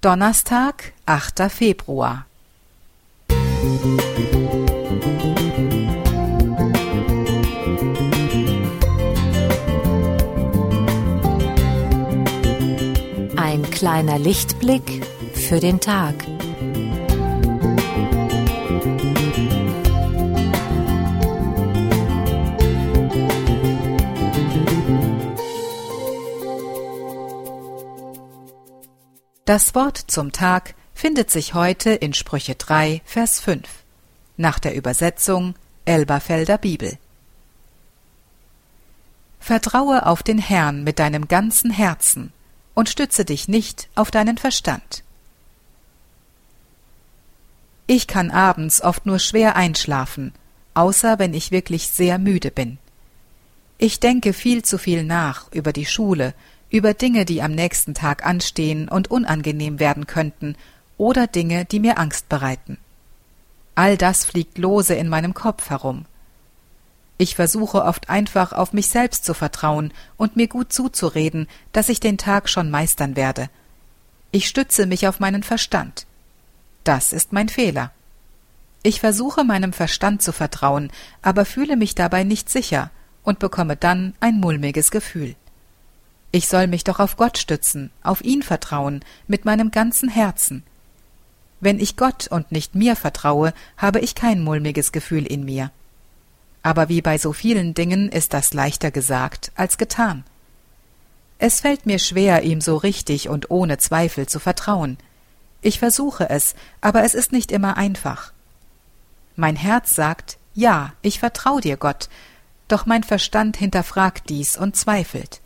Donnerstag, 8. Februar. Ein kleiner Lichtblick für den Tag. Das Wort zum Tag findet sich heute in Sprüche 3, Vers 5, nach der Übersetzung Elberfelder Bibel. Vertraue auf den Herrn mit deinem ganzen Herzen und stütze dich nicht auf deinen Verstand. Ich kann abends oft nur schwer einschlafen, außer wenn ich wirklich sehr müde bin. Ich denke viel zu viel nach über die Schule, über Dinge, die am nächsten Tag anstehen und unangenehm werden könnten, oder Dinge, die mir Angst bereiten. All das fliegt lose in meinem Kopf herum. Ich versuche oft einfach auf mich selbst zu vertrauen und mir gut zuzureden, dass ich den Tag schon meistern werde. Ich stütze mich auf meinen Verstand. Das ist mein Fehler. Ich versuche meinem Verstand zu vertrauen, aber fühle mich dabei nicht sicher und bekomme dann ein mulmiges Gefühl. Ich soll mich doch auf Gott stützen, auf ihn vertrauen, mit meinem ganzen Herzen. Wenn ich Gott und nicht mir vertraue, habe ich kein mulmiges Gefühl in mir. Aber wie bei so vielen Dingen ist das leichter gesagt als getan. Es fällt mir schwer, ihm so richtig und ohne Zweifel zu vertrauen. Ich versuche es, aber es ist nicht immer einfach. Mein Herz sagt, ja, ich vertraue dir, Gott, doch mein Verstand hinterfragt dies und zweifelt.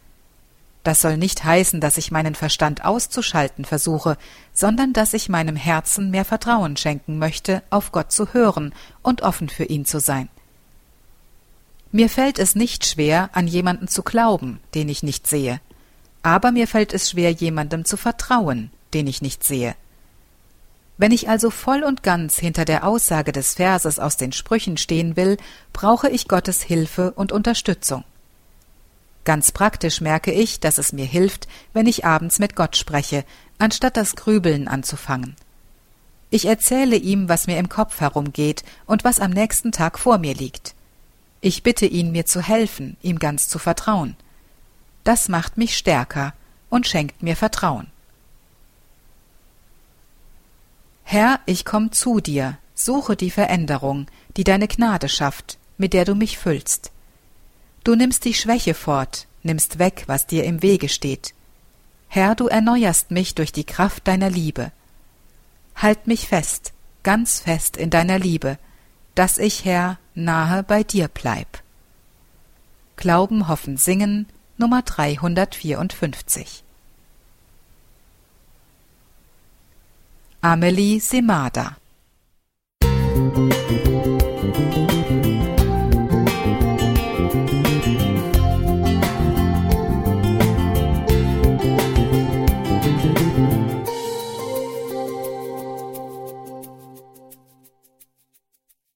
Das soll nicht heißen, dass ich meinen Verstand auszuschalten versuche, sondern dass ich meinem Herzen mehr Vertrauen schenken möchte, auf Gott zu hören und offen für ihn zu sein. Mir fällt es nicht schwer, an jemanden zu glauben, den ich nicht sehe, aber mir fällt es schwer, jemandem zu vertrauen, den ich nicht sehe. Wenn ich also voll und ganz hinter der Aussage des Verses aus den Sprüchen stehen will, brauche ich Gottes Hilfe und Unterstützung. Ganz praktisch merke ich, dass es mir hilft, wenn ich abends mit Gott spreche, anstatt das Grübeln anzufangen. Ich erzähle ihm, was mir im Kopf herumgeht und was am nächsten Tag vor mir liegt. Ich bitte ihn, mir zu helfen, ihm ganz zu vertrauen. Das macht mich stärker und schenkt mir Vertrauen. Herr, ich komm zu dir, suche die Veränderung, die deine Gnade schafft, mit der du mich füllst. Du nimmst die Schwäche fort, nimmst weg, was dir im Wege steht. Herr, du erneuerst mich durch die Kraft deiner Liebe. Halt mich fest, ganz fest in deiner Liebe, dass ich, Herr, nahe bei dir bleib. Glauben, Hoffen, Singen, Nummer 354. Amelie Semada